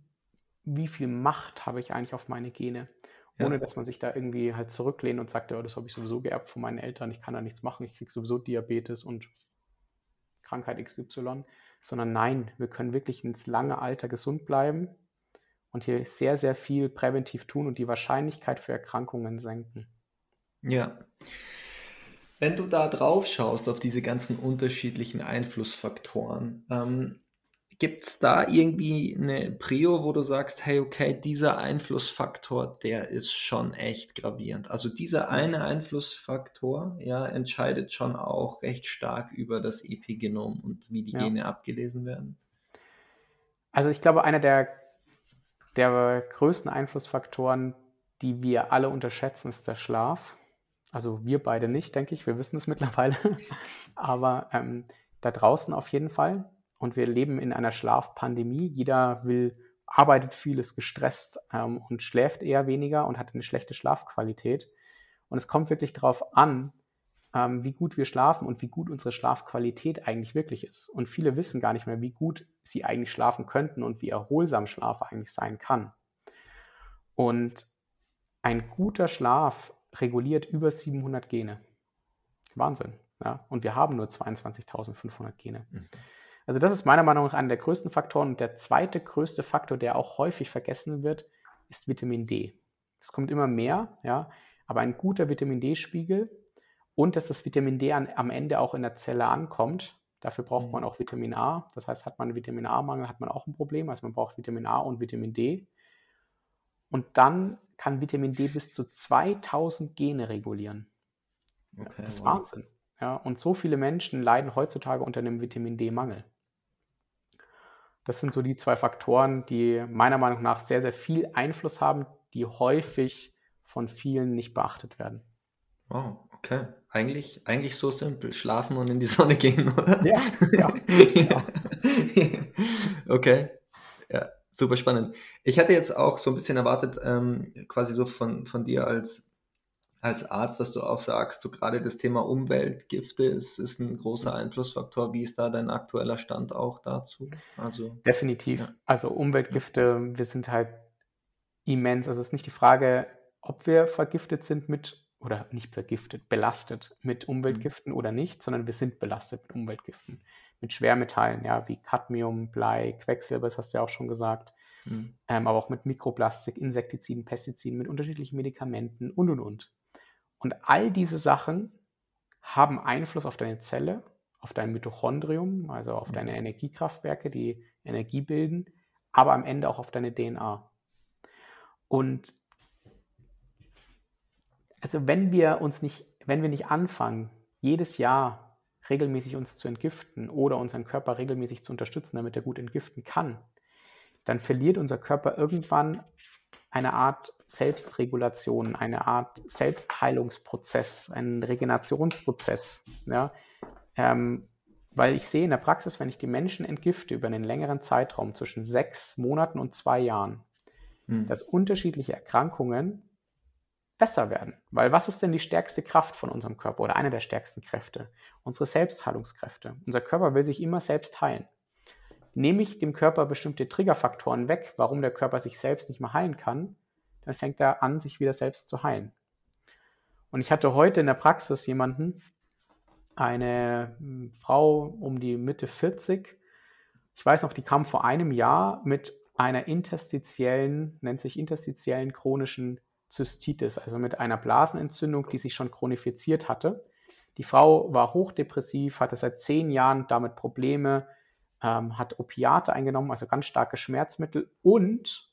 wie viel Macht habe ich eigentlich auf meine Gene? Ohne ja. dass man sich da irgendwie halt zurücklehnt und sagt, ja, das habe ich sowieso geerbt von meinen Eltern, ich kann da nichts machen, ich kriege sowieso Diabetes und Krankheit XY, sondern nein, wir können wirklich ins lange Alter gesund bleiben und hier sehr, sehr viel präventiv tun und die Wahrscheinlichkeit für Erkrankungen senken. Ja. Wenn du da drauf schaust auf diese ganzen unterschiedlichen Einflussfaktoren, ähm, Gibt es da irgendwie eine Prio, wo du sagst, hey, okay, dieser Einflussfaktor, der ist schon echt gravierend. Also dieser eine Einflussfaktor, ja, entscheidet schon auch recht stark über das Epigenom und wie die ja. Gene abgelesen werden. Also ich glaube, einer der, der größten Einflussfaktoren, die wir alle unterschätzen, ist der Schlaf. Also wir beide nicht, denke ich, wir wissen es mittlerweile. Aber ähm, da draußen auf jeden Fall und wir leben in einer Schlafpandemie. Jeder will, arbeitet viel, ist gestresst ähm, und schläft eher weniger und hat eine schlechte Schlafqualität. Und es kommt wirklich darauf an, ähm, wie gut wir schlafen und wie gut unsere Schlafqualität eigentlich wirklich ist. Und viele wissen gar nicht mehr, wie gut sie eigentlich schlafen könnten und wie erholsam Schlaf eigentlich sein kann. Und ein guter Schlaf reguliert über 700 Gene. Wahnsinn. Ja? Und wir haben nur 22.500 Gene. Mhm. Also das ist meiner Meinung nach einer der größten Faktoren. Und der zweite größte Faktor, der auch häufig vergessen wird, ist Vitamin D. Es kommt immer mehr, ja, aber ein guter Vitamin D-Spiegel und dass das Vitamin D an, am Ende auch in der Zelle ankommt. Dafür braucht mhm. man auch Vitamin A. Das heißt, hat man einen Vitamin A-Mangel, hat man auch ein Problem. Also man braucht Vitamin A und Vitamin D. Und dann kann Vitamin D bis zu 2000 Gene regulieren. Okay, das ist wow. Wahnsinn. Ja, und so viele Menschen leiden heutzutage unter einem Vitamin D-Mangel. Das sind so die zwei Faktoren, die meiner Meinung nach sehr, sehr viel Einfluss haben, die häufig von vielen nicht beachtet werden. Wow, okay. Eigentlich, eigentlich so simpel. Schlafen und in die Sonne gehen, oder? Ja, ja. ja. okay. Ja, super spannend. Ich hätte jetzt auch so ein bisschen erwartet, ähm, quasi so von, von dir als, als Arzt, dass du auch sagst, so gerade das Thema Umweltgifte ist, ist ein großer Einflussfaktor. Wie ist da dein aktueller Stand auch dazu? Also, Definitiv. Ja. Also Umweltgifte, wir sind halt immens. Also es ist nicht die Frage, ob wir vergiftet sind mit oder nicht vergiftet, belastet mit Umweltgiften mhm. oder nicht, sondern wir sind belastet mit Umweltgiften, mit Schwermetallen, ja, wie Cadmium, Blei, Quecksilber, das hast du ja auch schon gesagt, mhm. ähm, aber auch mit Mikroplastik, Insektiziden, Pestiziden, mit unterschiedlichen Medikamenten und und und. Und all diese Sachen haben Einfluss auf deine Zelle, auf dein Mitochondrium, also auf mhm. deine Energiekraftwerke, die Energie bilden, aber am Ende auch auf deine DNA. Und also wenn wir uns nicht, wenn wir nicht anfangen, jedes Jahr regelmäßig uns zu entgiften oder unseren Körper regelmäßig zu unterstützen, damit er gut entgiften kann, dann verliert unser Körper irgendwann eine Art Selbstregulation, eine Art Selbstheilungsprozess, einen Regenerationsprozess. Ja? Ähm, weil ich sehe in der Praxis, wenn ich die Menschen entgifte über einen längeren Zeitraum zwischen sechs Monaten und zwei Jahren, hm. dass unterschiedliche Erkrankungen besser werden. Weil was ist denn die stärkste Kraft von unserem Körper oder eine der stärksten Kräfte? Unsere Selbstheilungskräfte. Unser Körper will sich immer selbst heilen. Nehme ich dem Körper bestimmte Triggerfaktoren weg, warum der Körper sich selbst nicht mehr heilen kann, dann fängt er an, sich wieder selbst zu heilen. Und ich hatte heute in der Praxis jemanden, eine hm, Frau um die Mitte 40. Ich weiß noch, die kam vor einem Jahr mit einer interstitiellen, nennt sich interstitiellen chronischen Zystitis, also mit einer Blasenentzündung, die sich schon chronifiziert hatte. Die Frau war hochdepressiv, hatte seit zehn Jahren damit Probleme, ähm, hat Opiate eingenommen, also ganz starke Schmerzmittel und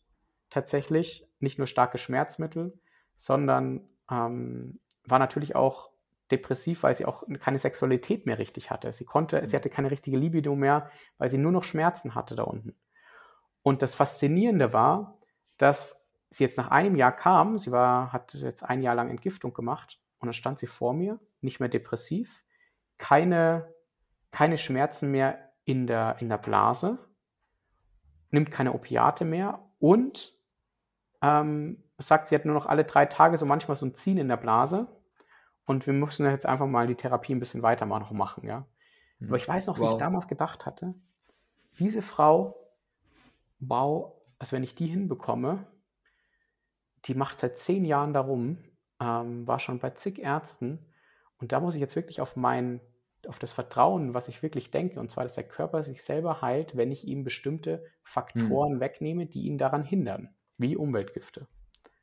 tatsächlich nicht nur starke Schmerzmittel, sondern ähm, war natürlich auch depressiv, weil sie auch keine Sexualität mehr richtig hatte. Sie konnte, sie hatte keine richtige Libido mehr, weil sie nur noch Schmerzen hatte da unten. Und das Faszinierende war, dass sie jetzt nach einem Jahr kam, sie war, hat jetzt ein Jahr lang Entgiftung gemacht und dann stand sie vor mir, nicht mehr depressiv, keine, keine Schmerzen mehr in der, in der Blase, nimmt keine Opiate mehr und ähm, sagt, sie hat nur noch alle drei Tage so manchmal so ein Ziehen in der Blase und wir müssen jetzt einfach mal die Therapie ein bisschen weiter machen, ja. Aber ich weiß noch, wow. wie ich damals gedacht hatte, diese Frau, wow, also wenn ich die hinbekomme, die macht seit zehn Jahren darum, ähm, war schon bei zig Ärzten. Und da muss ich jetzt wirklich auf mein, auf das Vertrauen, was ich wirklich denke, und zwar, dass der Körper sich selber heilt, wenn ich ihm bestimmte Faktoren hm. wegnehme, die ihn daran hindern, wie Umweltgifte.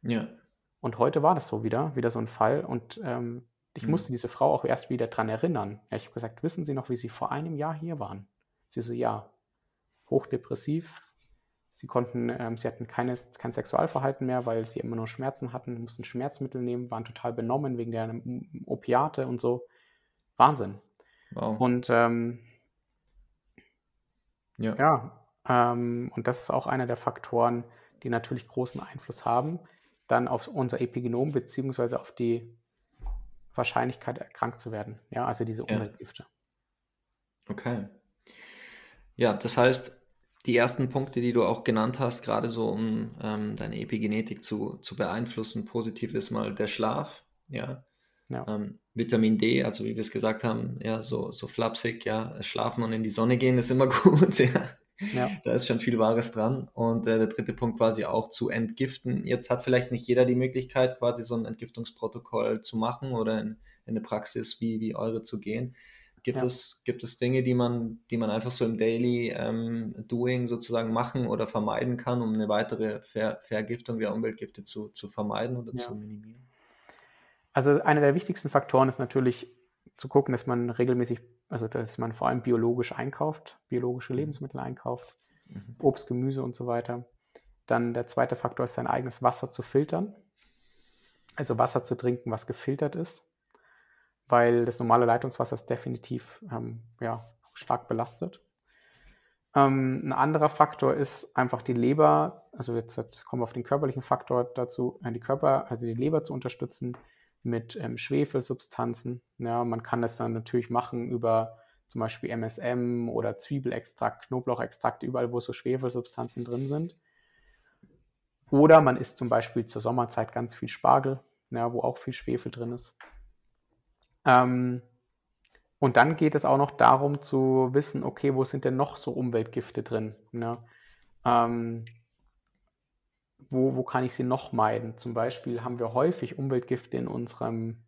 Ja. Und heute war das so wieder, wieder so ein Fall. Und ähm, ich hm. musste diese Frau auch erst wieder daran erinnern. Ja, ich habe gesagt, wissen Sie noch, wie Sie vor einem Jahr hier waren? Sie so, ja, hochdepressiv, Sie konnten, ähm, sie hatten keine, kein Sexualverhalten mehr, weil sie immer nur Schmerzen hatten, mussten Schmerzmittel nehmen, waren total benommen wegen der Opiate und so. Wahnsinn. Wow. Und ähm, ja, ja ähm, und das ist auch einer der Faktoren, die natürlich großen Einfluss haben, dann auf unser Epigenom beziehungsweise auf die Wahrscheinlichkeit, erkrankt zu werden. Ja, also diese Umweltgifte. Ja. Okay. Ja, das heißt, die ersten Punkte, die du auch genannt hast, gerade so um ähm, deine Epigenetik zu, zu beeinflussen, positiv ist mal der Schlaf, ja. ja. Ähm, Vitamin D, also wie wir es gesagt haben, ja, so, so flapsig, ja, schlafen und in die Sonne gehen ist immer gut, ja. Ja. Da ist schon viel Wahres dran. Und äh, der dritte Punkt quasi auch zu entgiften. Jetzt hat vielleicht nicht jeder die Möglichkeit, quasi so ein Entgiftungsprotokoll zu machen oder in, in eine Praxis wie, wie eure zu gehen. Gibt, ja. es, gibt es Dinge, die man, die man einfach so im Daily ähm, Doing sozusagen machen oder vermeiden kann, um eine weitere Ver Vergiftung der Umweltgifte zu, zu vermeiden oder ja. zu minimieren? Also einer der wichtigsten Faktoren ist natürlich zu gucken, dass man regelmäßig, also dass man vor allem biologisch einkauft, biologische mhm. Lebensmittel einkauft, mhm. Obst, Gemüse und so weiter. Dann der zweite Faktor ist sein eigenes Wasser zu filtern. Also Wasser zu trinken, was gefiltert ist weil das normale Leitungswasser ist definitiv ähm, ja, stark belastet. Ähm, ein anderer Faktor ist einfach die Leber also jetzt kommen wir auf den körperlichen Faktor dazu, die Körper, also die Leber zu unterstützen mit ähm, Schwefelsubstanzen. Ja, man kann das dann natürlich machen über zum Beispiel MSM oder Zwiebelextrakt, Knoblauchextrakt, überall, wo so Schwefelsubstanzen drin sind. Oder man isst zum Beispiel zur Sommerzeit ganz viel Spargel, ja, wo auch viel Schwefel drin ist. Ähm, und dann geht es auch noch darum zu wissen, okay, wo sind denn noch so Umweltgifte drin? Ne? Ähm, wo, wo kann ich sie noch meiden? Zum Beispiel haben wir häufig Umweltgifte in unseren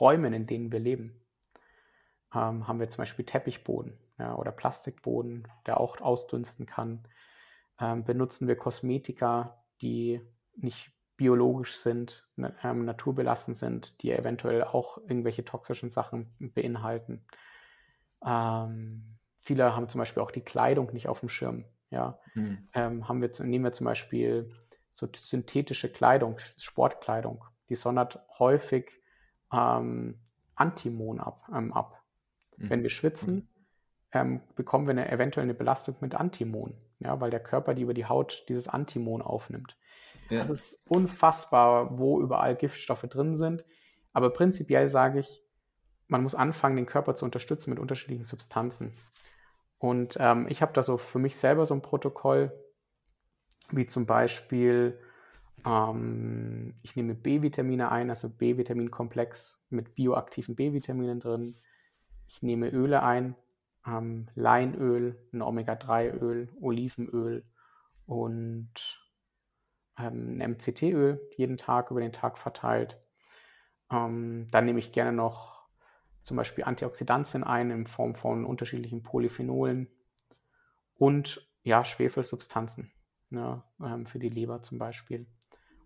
Räumen, in denen wir leben. Ähm, haben wir zum Beispiel Teppichboden ja, oder Plastikboden, der auch ausdünsten kann. Ähm, benutzen wir Kosmetika, die nicht biologisch sind, ähm, naturbelassen sind, die eventuell auch irgendwelche toxischen Sachen beinhalten. Ähm, viele haben zum Beispiel auch die Kleidung nicht auf dem Schirm. Ja, mhm. ähm, haben wir, nehmen wir zum Beispiel so synthetische Kleidung, Sportkleidung, die sondert häufig ähm, Antimon ab. Ähm, ab. Mhm. Wenn wir schwitzen, mhm. ähm, bekommen wir eine, eventuell eine Belastung mit Antimon, ja, weil der Körper die über die Haut dieses Antimon aufnimmt. Ja. Das ist unfassbar, wo überall Giftstoffe drin sind. Aber prinzipiell sage ich, man muss anfangen, den Körper zu unterstützen mit unterschiedlichen Substanzen. Und ähm, ich habe da so für mich selber so ein Protokoll, wie zum Beispiel, ähm, ich nehme B-Vitamine ein, also B-Vitaminkomplex mit bioaktiven B-Vitaminen drin. Ich nehme Öle ein, ähm, Leinöl, ein Omega-3-Öl, Olivenöl und ähm, ein MCT-Öl jeden Tag über den Tag verteilt. Ähm, dann nehme ich gerne noch zum Beispiel Antioxidantien ein in Form von unterschiedlichen Polyphenolen und ja, Schwefelsubstanzen ne, ähm, für die Leber zum Beispiel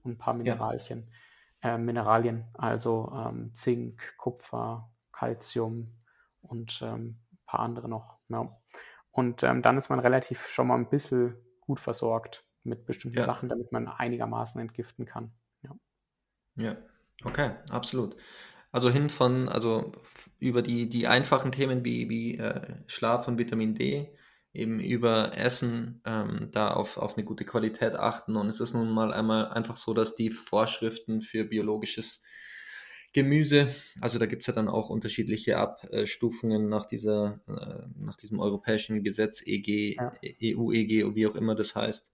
und ein paar Mineralien. Ja. Äh, Mineralien, also ähm, Zink, Kupfer, Calcium und ähm, ein paar andere noch. Ja. Und ähm, dann ist man relativ schon mal ein bisschen gut versorgt mit bestimmten ja. Sachen, damit man einigermaßen entgiften kann. Ja. ja, okay, absolut. Also hin von, also über die, die einfachen Themen wie, wie äh, Schlaf und Vitamin D, eben über Essen ähm, da auf, auf eine gute Qualität achten. Und es ist nun mal einmal einfach so, dass die Vorschriften für biologisches Gemüse, also da gibt es ja dann auch unterschiedliche Abstufungen nach dieser, äh, nach diesem europäischen Gesetz EG, ja. EU-EG, wie auch immer das heißt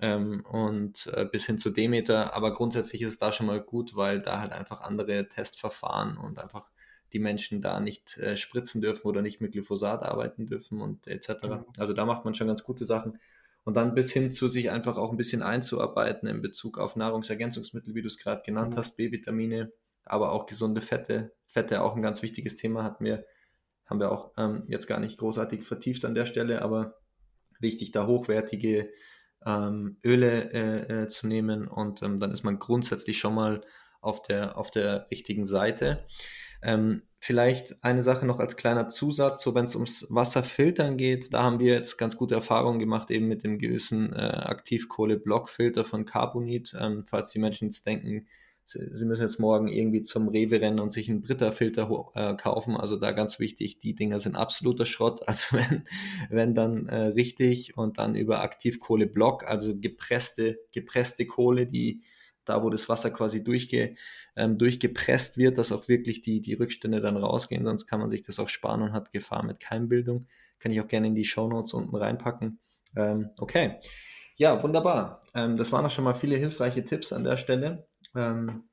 ähm, und äh, bis hin zu Demeter. Aber grundsätzlich ist es da schon mal gut, weil da halt einfach andere Testverfahren und einfach die Menschen da nicht äh, spritzen dürfen oder nicht mit Glyphosat arbeiten dürfen und etc. Mhm. Also da macht man schon ganz gute Sachen. Und dann bis hin zu sich einfach auch ein bisschen einzuarbeiten in Bezug auf Nahrungsergänzungsmittel, wie du es gerade genannt mhm. hast, B-Vitamine, aber auch gesunde Fette. Fette auch ein ganz wichtiges Thema, hatten wir, haben wir auch ähm, jetzt gar nicht großartig vertieft an der Stelle, aber wichtig, da hochwertige ähm, Öle äh, äh, zu nehmen und ähm, dann ist man grundsätzlich schon mal auf der, auf der richtigen Seite. Ähm, vielleicht eine Sache noch als kleiner Zusatz, so wenn es ums Wasserfiltern geht, da haben wir jetzt ganz gute Erfahrungen gemacht, eben mit dem gewissen äh, Aktivkohle-Blockfilter von Carbonit. Ähm, falls die Menschen jetzt denken, Sie müssen jetzt morgen irgendwie zum Rewe rennen und sich einen Britta-Filter äh, kaufen. Also da ganz wichtig, die Dinger sind absoluter Schrott. Also wenn, wenn dann äh, richtig und dann über Aktivkohle-Block, also gepresste, gepresste Kohle, die da, wo das Wasser quasi durchge, ähm, durchgepresst wird, dass auch wirklich die, die Rückstände dann rausgehen, sonst kann man sich das auch sparen und hat Gefahr mit Keimbildung. Kann ich auch gerne in die Show Notes unten reinpacken. Ähm, okay. Ja, wunderbar. Ähm, das waren auch schon mal viele hilfreiche Tipps an der Stelle. Ähm,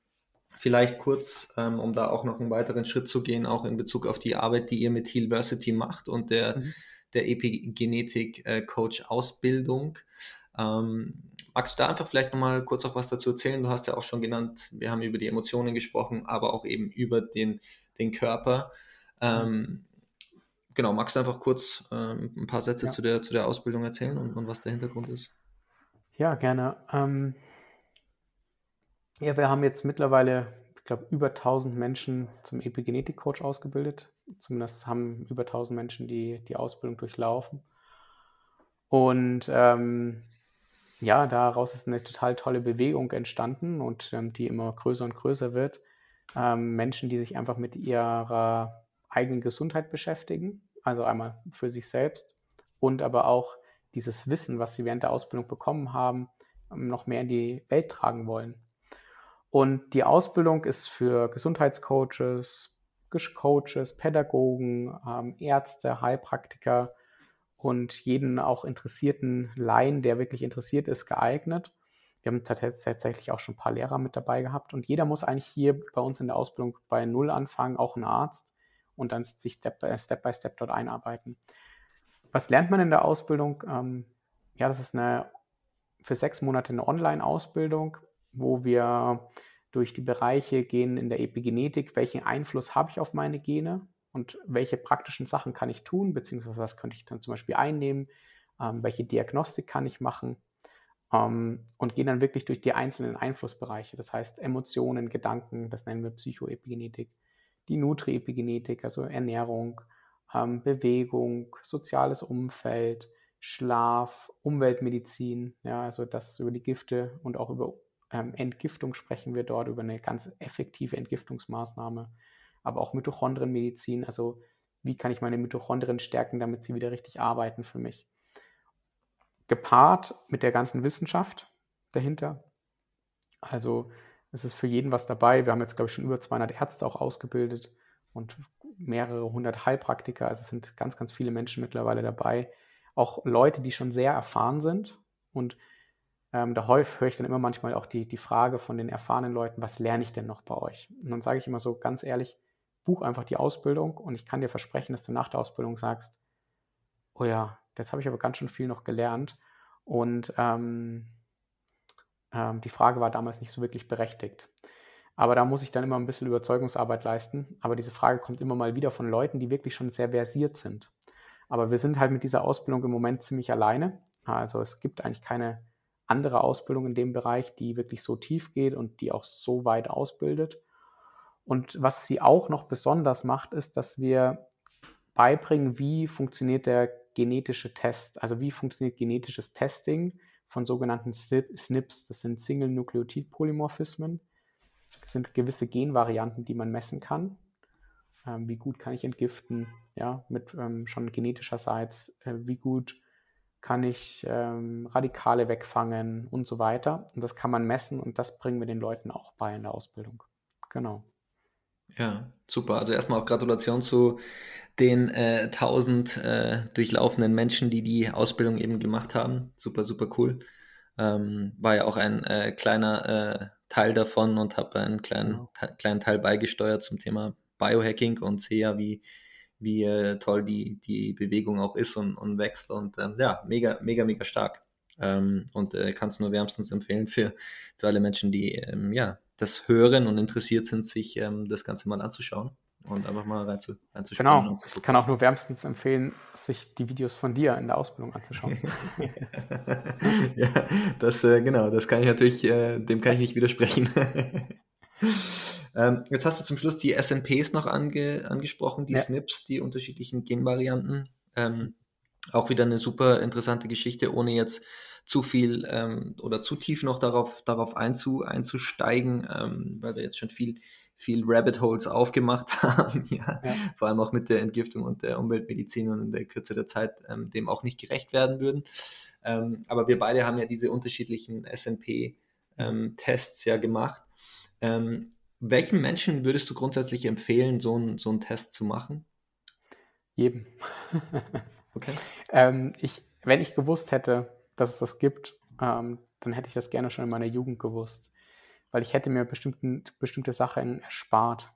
vielleicht kurz, ähm, um da auch noch einen weiteren Schritt zu gehen, auch in Bezug auf die Arbeit, die ihr mit Healversity macht und der, mhm. der Epigenetik-Coach-Ausbildung. Ähm, magst du da einfach vielleicht nochmal kurz auch was dazu erzählen? Du hast ja auch schon genannt, wir haben über die Emotionen gesprochen, aber auch eben über den, den Körper. Ähm, genau, magst du einfach kurz ähm, ein paar Sätze ja. zu, der, zu der Ausbildung erzählen und, und was der Hintergrund ist? Ja, gerne. Ähm, ja, wir haben jetzt mittlerweile, ich glaube, über 1000 Menschen zum Epigenetik-Coach ausgebildet. Zumindest haben über 1000 Menschen die, die Ausbildung durchlaufen. Und ähm, ja, daraus ist eine total tolle Bewegung entstanden und ähm, die immer größer und größer wird. Ähm, Menschen, die sich einfach mit ihrer eigenen Gesundheit beschäftigen, also einmal für sich selbst und aber auch dieses Wissen, was sie während der Ausbildung bekommen haben, ähm, noch mehr in die Welt tragen wollen. Und die Ausbildung ist für Gesundheitscoaches, Coaches, Pädagogen, ähm, Ärzte, Heilpraktiker und jeden auch interessierten Laien, der wirklich interessiert ist, geeignet. Wir haben tatsächlich auch schon ein paar Lehrer mit dabei gehabt und jeder muss eigentlich hier bei uns in der Ausbildung bei Null anfangen, auch ein Arzt und dann sich Step by Step, by Step dort einarbeiten. Was lernt man in der Ausbildung? Ähm, ja, das ist eine für sechs Monate eine Online-Ausbildung, wo wir durch die Bereiche gehen in der Epigenetik, welchen Einfluss habe ich auf meine Gene und welche praktischen Sachen kann ich tun, beziehungsweise was könnte ich dann zum Beispiel einnehmen, ähm, welche Diagnostik kann ich machen ähm, und gehen dann wirklich durch die einzelnen Einflussbereiche, das heißt Emotionen, Gedanken, das nennen wir Psychoepigenetik, die Nutri-Epigenetik, also Ernährung, ähm, Bewegung, soziales Umfeld, Schlaf, Umweltmedizin, ja, also das über die Gifte und auch über ähm, Entgiftung sprechen wir dort, über eine ganz effektive Entgiftungsmaßnahme, aber auch Mitochondrienmedizin, also wie kann ich meine Mitochondrien stärken, damit sie wieder richtig arbeiten für mich. Gepaart mit der ganzen Wissenschaft dahinter. Also es ist für jeden was dabei. Wir haben jetzt, glaube ich, schon über 200 Ärzte auch ausgebildet und mehrere hundert Heilpraktiker. Also es sind ganz, ganz viele Menschen mittlerweile dabei, auch Leute, die schon sehr erfahren sind. Und ähm, da häufig höre ich dann immer manchmal auch die, die Frage von den erfahrenen Leuten, was lerne ich denn noch bei euch? Und dann sage ich immer so ganz ehrlich, buch einfach die Ausbildung und ich kann dir versprechen, dass du nach der Ausbildung sagst, oh ja, jetzt habe ich aber ganz schön viel noch gelernt. Und ähm, ähm, die Frage war damals nicht so wirklich berechtigt. Aber da muss ich dann immer ein bisschen Überzeugungsarbeit leisten. Aber diese Frage kommt immer mal wieder von Leuten, die wirklich schon sehr versiert sind. Aber wir sind halt mit dieser Ausbildung im Moment ziemlich alleine. Also es gibt eigentlich keine andere Ausbildung in dem Bereich, die wirklich so tief geht und die auch so weit ausbildet. Und was sie auch noch besonders macht, ist, dass wir beibringen, wie funktioniert der genetische Test, also wie funktioniert genetisches Testing von sogenannten SNPs, das sind Single-Nukleotid-Polymorphismen. Das sind gewisse Genvarianten, die man messen kann. Ähm, wie gut kann ich entgiften, ja, mit ähm, schon genetischerseits, äh, wie gut kann ich ähm, Radikale wegfangen und so weiter. Und das kann man messen und das bringen wir den Leuten auch bei in der Ausbildung. Genau. Ja, super. Also erstmal auch Gratulation zu den äh, 1000 äh, durchlaufenden Menschen, die die Ausbildung eben gemacht haben. Super, super cool. Ähm, war ja auch ein äh, kleiner äh, Teil davon und habe einen kleinen, genau. kleinen Teil beigesteuert zum Thema Biohacking und sehe ja, wie, wie äh, toll die, die Bewegung auch ist und, und wächst und ähm, ja, mega, mega, mega stark. Ähm, und äh, kannst nur wärmstens empfehlen für, für alle Menschen, die ähm, ja, das hören und interessiert sind, sich ähm, das Ganze mal anzuschauen und einfach mal reinzu, reinzuschauen. Genau, ich kann auch nur wärmstens empfehlen, sich die Videos von dir in der Ausbildung anzuschauen. ja, das, äh, genau, das kann ich natürlich, äh, dem kann ich nicht widersprechen. ähm, jetzt hast du zum Schluss die SNPs noch ange, angesprochen, die ja. SNPs, die unterschiedlichen Genvarianten. Ähm, auch wieder eine super interessante Geschichte, ohne jetzt zu viel ähm, oder zu tief noch darauf, darauf einzu, einzusteigen, ähm, weil wir jetzt schon viel, viel Rabbit Holes aufgemacht haben, ja. ja. vor allem auch mit der Entgiftung und der Umweltmedizin und in der Kürze der Zeit ähm, dem auch nicht gerecht werden würden. Ähm, aber wir beide haben ja diese unterschiedlichen SNP-Tests ähm, ja gemacht. Ähm, welchen Menschen würdest du grundsätzlich empfehlen, so, ein, so einen Test zu machen? Jedem. okay. Ähm, ich, wenn ich gewusst hätte, dass es das gibt, ähm, dann hätte ich das gerne schon in meiner Jugend gewusst, weil ich hätte mir bestimmte Sachen erspart.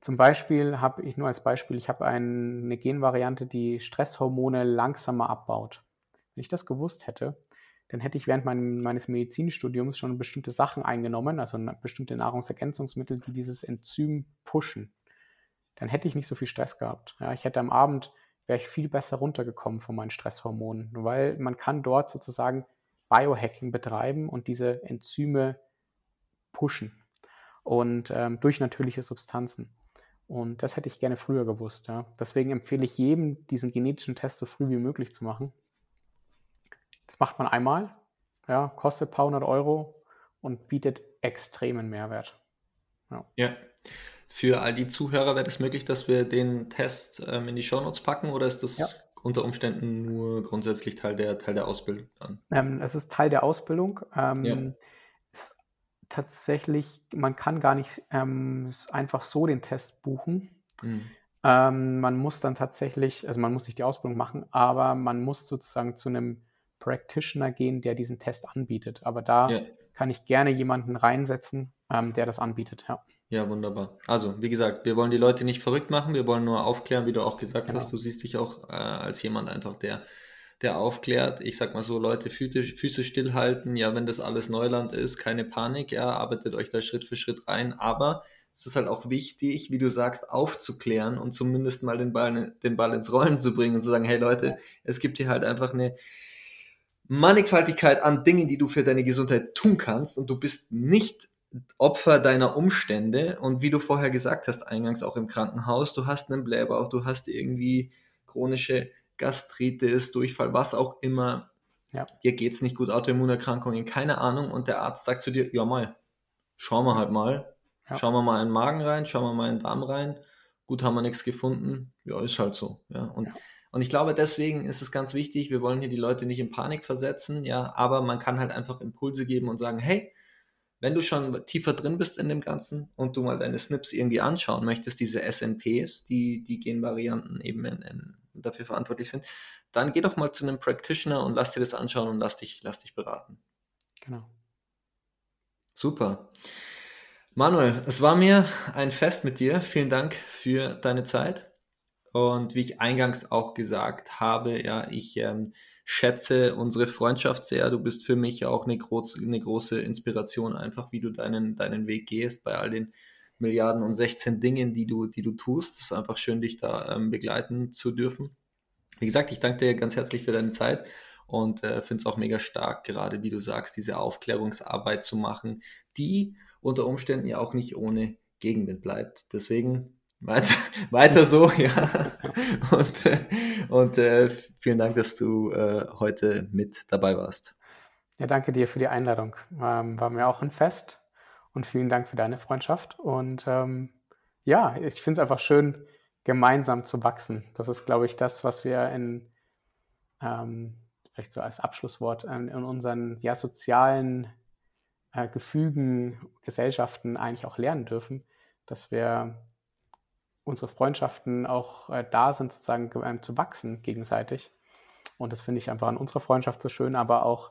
Zum Beispiel habe ich nur als Beispiel, ich habe eine Genvariante, die Stresshormone langsamer abbaut. Wenn ich das gewusst hätte, dann hätte ich während mein, meines Medizinstudiums schon bestimmte Sachen eingenommen, also bestimmte Nahrungsergänzungsmittel, die dieses Enzym pushen. Dann hätte ich nicht so viel Stress gehabt. Ja, ich hätte am Abend wäre ich viel besser runtergekommen von meinen Stresshormonen, weil man kann dort sozusagen Biohacking betreiben und diese Enzyme pushen und ähm, durch natürliche Substanzen. Und das hätte ich gerne früher gewusst. Ja. Deswegen empfehle ich jedem, diesen genetischen Test so früh wie möglich zu machen. Das macht man einmal, ja, kostet ein paar hundert Euro und bietet extremen Mehrwert. Ja. ja. Für all die Zuhörer wäre es das möglich, dass wir den Test ähm, in die Shownotes packen oder ist das ja. unter Umständen nur grundsätzlich Teil der, Teil der Ausbildung dann? Ähm, es ist Teil der Ausbildung. Ähm, ja. ist tatsächlich, man kann gar nicht ähm, einfach so den Test buchen. Mhm. Ähm, man muss dann tatsächlich, also man muss nicht die Ausbildung machen, aber man muss sozusagen zu einem Practitioner gehen, der diesen Test anbietet. Aber da ja. kann ich gerne jemanden reinsetzen, ähm, der das anbietet, ja. Ja, wunderbar. Also, wie gesagt, wir wollen die Leute nicht verrückt machen, wir wollen nur aufklären, wie du auch gesagt genau. hast. Du siehst dich auch äh, als jemand einfach, der, der aufklärt. Ich sag mal so, Leute, Füße, Füße stillhalten. Ja, wenn das alles Neuland ist, keine Panik, ja, arbeitet euch da Schritt für Schritt rein. Aber es ist halt auch wichtig, wie du sagst, aufzuklären und zumindest mal den Ball, den Ball ins Rollen zu bringen und zu sagen, hey Leute, es gibt hier halt einfach eine Mannigfaltigkeit an Dingen, die du für deine Gesundheit tun kannst und du bist nicht Opfer deiner Umstände und wie du vorher gesagt hast, eingangs auch im Krankenhaus, du hast einen Blähbauch, du hast irgendwie chronische Gastritis, Durchfall, was auch immer. Ja. Dir geht's nicht gut, Autoimmunerkrankungen, keine Ahnung und der Arzt sagt zu dir, ja mal, schauen wir halt mal, ja. schauen wir mal in den Magen rein, schauen wir mal in den Darm rein, gut haben wir nichts gefunden, ja, ist halt so, ja. Und ja. Und ich glaube, deswegen ist es ganz wichtig, wir wollen hier die Leute nicht in Panik versetzen, ja, aber man kann halt einfach Impulse geben und sagen, hey, wenn du schon tiefer drin bist in dem Ganzen und du mal deine Snips irgendwie anschauen möchtest, diese SNPs, die die Genvarianten eben in, in, dafür verantwortlich sind, dann geh doch mal zu einem Practitioner und lass dir das anschauen und lass dich, lass dich beraten. Genau. Super. Manuel, es war mir ein Fest mit dir. Vielen Dank für deine Zeit. Und wie ich eingangs auch gesagt habe, ja, ich ähm, schätze unsere Freundschaft sehr. Du bist für mich auch eine, groß, eine große Inspiration, einfach wie du deinen, deinen Weg gehst bei all den Milliarden und 16 Dingen, die du, die du tust. Es ist einfach schön, dich da ähm, begleiten zu dürfen. Wie gesagt, ich danke dir ganz herzlich für deine Zeit und äh, finde es auch mega stark, gerade wie du sagst, diese Aufklärungsarbeit zu machen, die unter Umständen ja auch nicht ohne Gegenwind bleibt. Deswegen weiter, weiter so, ja. Und, äh, und äh, vielen Dank, dass du äh, heute mit dabei warst. Ja, danke dir für die Einladung. Ähm, war mir auch ein Fest und vielen Dank für deine Freundschaft. Und ähm, ja, ich finde es einfach schön, gemeinsam zu wachsen. Das ist, glaube ich, das, was wir in, ähm, vielleicht so als Abschlusswort, in, in unseren ja, sozialen äh, Gefügen, Gesellschaften eigentlich auch lernen dürfen, dass wir unsere Freundschaften auch äh, da sind, sozusagen äh, zu wachsen gegenseitig. Und das finde ich einfach an unserer Freundschaft so schön, aber auch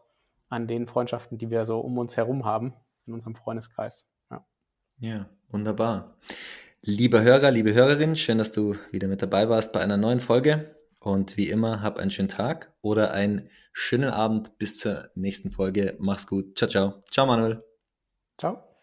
an den Freundschaften, die wir so um uns herum haben, in unserem Freundeskreis. Ja, ja wunderbar. Lieber Hörer, liebe Hörerin, schön, dass du wieder mit dabei warst bei einer neuen Folge. Und wie immer, hab einen schönen Tag oder einen schönen Abend bis zur nächsten Folge. Mach's gut. Ciao, ciao. Ciao, Manuel. Ciao.